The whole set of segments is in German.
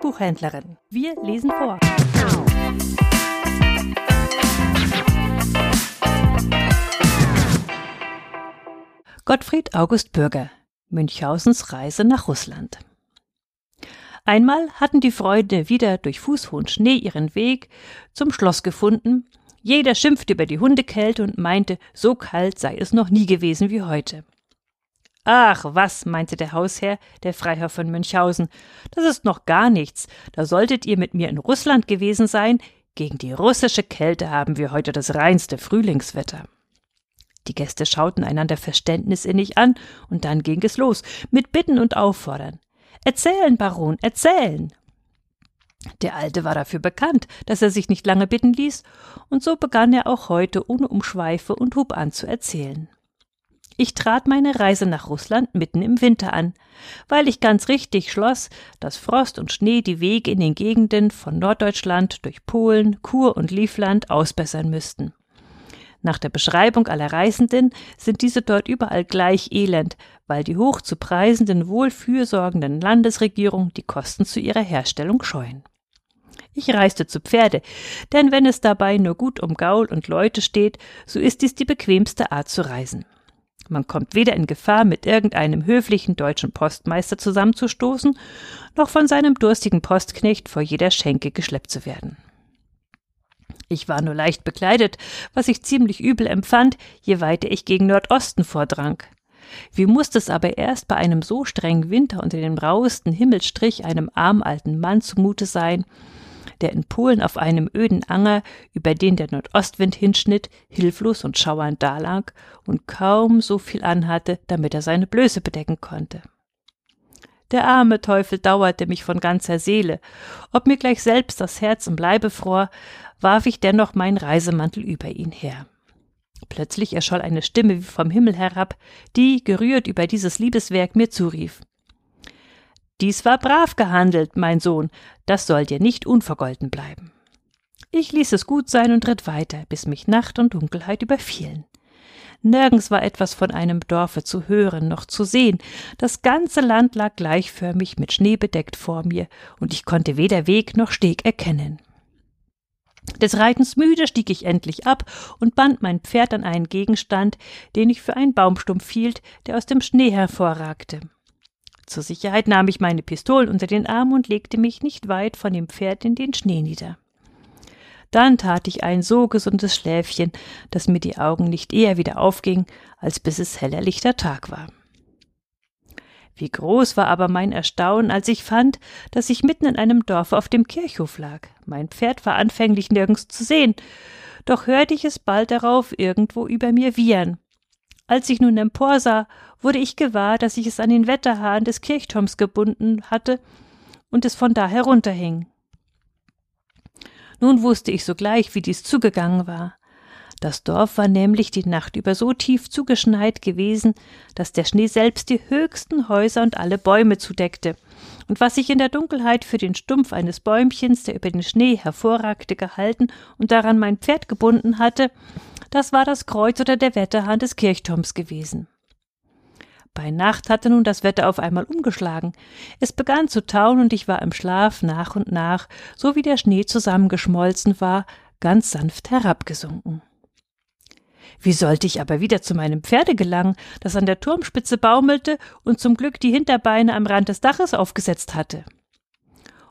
Buchhändlerin. Wir lesen vor. Gottfried August Bürger Münchhausens Reise nach Russland. Einmal hatten die Freunde wieder durch fußhohen Schnee ihren Weg zum Schloss gefunden. Jeder schimpfte über die Hundekälte und meinte, so kalt sei es noch nie gewesen wie heute. Ach, was, meinte der Hausherr, der Freiherr von Münchhausen, das ist noch gar nichts, da solltet ihr mit mir in Russland gewesen sein, gegen die russische Kälte haben wir heute das reinste Frühlingswetter. Die Gäste schauten einander verständnisinnig an, und dann ging es los, mit Bitten und Auffordern. Erzählen, Baron, erzählen. Der Alte war dafür bekannt, dass er sich nicht lange bitten ließ, und so begann er auch heute ohne Umschweife und hub an zu erzählen. Ich trat meine Reise nach Russland mitten im Winter an, weil ich ganz richtig schloss, dass Frost und Schnee die Wege in den Gegenden von Norddeutschland durch Polen, Kur und Livland ausbessern müssten. Nach der Beschreibung aller Reisenden sind diese dort überall gleich elend, weil die hoch zu preisenden, wohlfürsorgenden Landesregierung die Kosten zu ihrer Herstellung scheuen. Ich reiste zu Pferde, denn wenn es dabei nur gut um Gaul und Leute steht, so ist dies die bequemste Art zu reisen. Man kommt weder in Gefahr, mit irgendeinem höflichen deutschen Postmeister zusammenzustoßen, noch von seinem durstigen Postknecht vor jeder Schenke geschleppt zu werden. Ich war nur leicht bekleidet, was ich ziemlich übel empfand, je weiter ich gegen Nordosten vordrang. Wie musste es aber erst bei einem so strengen Winter unter dem rauesten Himmelstrich einem armen alten Mann zumute sein, der in Polen auf einem öden Anger, über den der Nordostwind hinschnitt, hilflos und schauernd dalag und kaum so viel anhatte, damit er seine Blöße bedecken konnte. Der arme Teufel dauerte mich von ganzer Seele. Ob mir gleich selbst das Herz im Leibe fror, warf ich dennoch meinen Reisemantel über ihn her. Plötzlich erscholl eine Stimme wie vom Himmel herab, die, gerührt über dieses Liebeswerk, mir zurief. Dies war brav gehandelt, mein Sohn, das soll dir nicht unvergolten bleiben. Ich ließ es gut sein und ritt weiter, bis mich Nacht und Dunkelheit überfielen. Nirgends war etwas von einem Dorfe zu hören noch zu sehen. Das ganze Land lag gleichförmig mit Schnee bedeckt vor mir, und ich konnte weder Weg noch Steg erkennen. Des Reitens müde stieg ich endlich ab und band mein Pferd an einen Gegenstand, den ich für einen Baumstumpf hielt, der aus dem Schnee hervorragte. Zur Sicherheit nahm ich meine Pistolen unter den Arm und legte mich nicht weit von dem Pferd in den Schnee nieder. Dann tat ich ein so gesundes Schläfchen, dass mir die Augen nicht eher wieder aufgingen, als bis es heller lichter Tag war. Wie groß war aber mein Erstaunen, als ich fand, dass ich mitten in einem Dorfe auf dem Kirchhof lag. Mein Pferd war anfänglich nirgends zu sehen, doch hörte ich es bald darauf irgendwo über mir wiehern. Als ich nun emporsah, wurde ich gewahr, dass ich es an den Wetterhahn des Kirchturms gebunden hatte und es von da herunterhing. Nun wusste ich sogleich, wie dies zugegangen war. Das Dorf war nämlich die Nacht über so tief zugeschneit gewesen, dass der Schnee selbst die höchsten Häuser und alle Bäume zudeckte, und was ich in der Dunkelheit für den Stumpf eines Bäumchens, der über den Schnee hervorragte, gehalten und daran mein Pferd gebunden hatte, das war das Kreuz oder der Wetterhahn des Kirchturms gewesen. Bei Nacht hatte nun das Wetter auf einmal umgeschlagen. Es begann zu tauen und ich war im Schlaf nach und nach, so wie der Schnee zusammengeschmolzen war, ganz sanft herabgesunken. Wie sollte ich aber wieder zu meinem Pferde gelangen, das an der Turmspitze baumelte und zum Glück die Hinterbeine am Rand des Daches aufgesetzt hatte?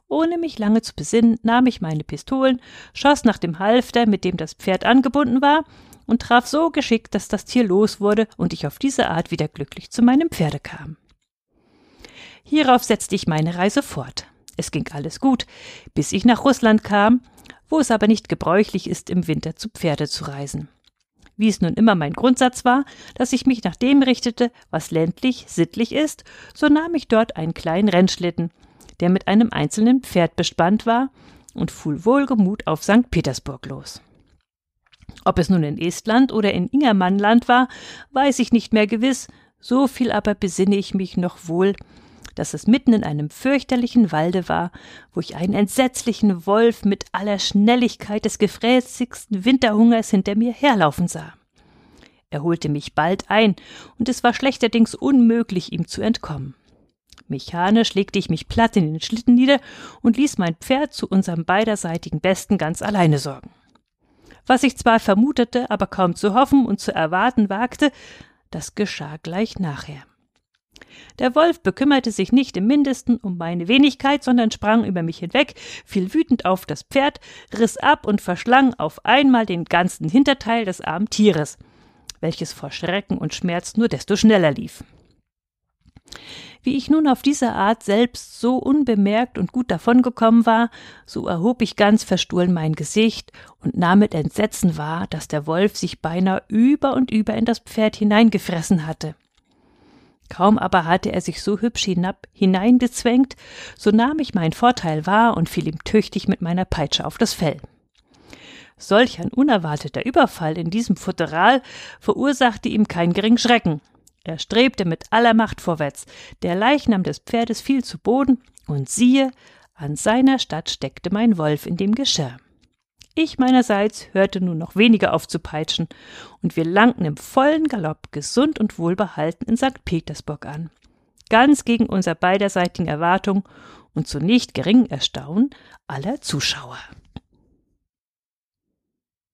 Ohne mich lange zu besinnen, nahm ich meine Pistolen, schoss nach dem Halfter, mit dem das Pferd angebunden war, und traf so geschickt, dass das Tier los wurde und ich auf diese Art wieder glücklich zu meinem Pferde kam. Hierauf setzte ich meine Reise fort. Es ging alles gut, bis ich nach Russland kam, wo es aber nicht gebräuchlich ist, im Winter zu Pferde zu reisen. Wie es nun immer mein Grundsatz war, dass ich mich nach dem richtete, was ländlich, sittlich ist, so nahm ich dort einen kleinen Rennschlitten, der mit einem einzelnen Pferd bespannt war, und fuhr wohlgemut auf St. Petersburg los. Ob es nun in Estland oder in Ingermannland war, weiß ich nicht mehr gewiss, so viel aber besinne ich mich noch wohl, dass es mitten in einem fürchterlichen Walde war, wo ich einen entsetzlichen Wolf mit aller Schnelligkeit des gefräßigsten Winterhungers hinter mir herlaufen sah. Er holte mich bald ein, und es war schlechterdings unmöglich, ihm zu entkommen. Mechanisch legte ich mich platt in den Schlitten nieder und ließ mein Pferd zu unserem beiderseitigen Besten ganz alleine sorgen. Was ich zwar vermutete, aber kaum zu hoffen und zu erwarten wagte, das geschah gleich nachher. Der Wolf bekümmerte sich nicht im mindesten um meine Wenigkeit, sondern sprang über mich hinweg, fiel wütend auf das Pferd, riss ab und verschlang auf einmal den ganzen Hinterteil des armen Tieres, welches vor Schrecken und Schmerz nur desto schneller lief. Wie ich nun auf diese Art selbst so unbemerkt und gut davongekommen war, so erhob ich ganz verstohlen mein Gesicht und nahm mit Entsetzen wahr, dass der Wolf sich beinahe über und über in das Pferd hineingefressen hatte. Kaum aber hatte er sich so hübsch hinab hineingezwängt, so nahm ich meinen Vorteil wahr und fiel ihm tüchtig mit meiner Peitsche auf das Fell. Solch ein unerwarteter Überfall in diesem Futteral verursachte ihm keinen geringen Schrecken, er strebte mit aller Macht vorwärts. Der Leichnam des Pferdes fiel zu Boden, und siehe, an seiner Statt steckte mein Wolf in dem Geschirr. Ich meinerseits hörte nun noch weniger auf zu peitschen, und wir langten im vollen Galopp gesund und wohlbehalten in St. Petersburg an. Ganz gegen unser beiderseitigen Erwartung und zu nicht geringem Erstaunen aller Zuschauer.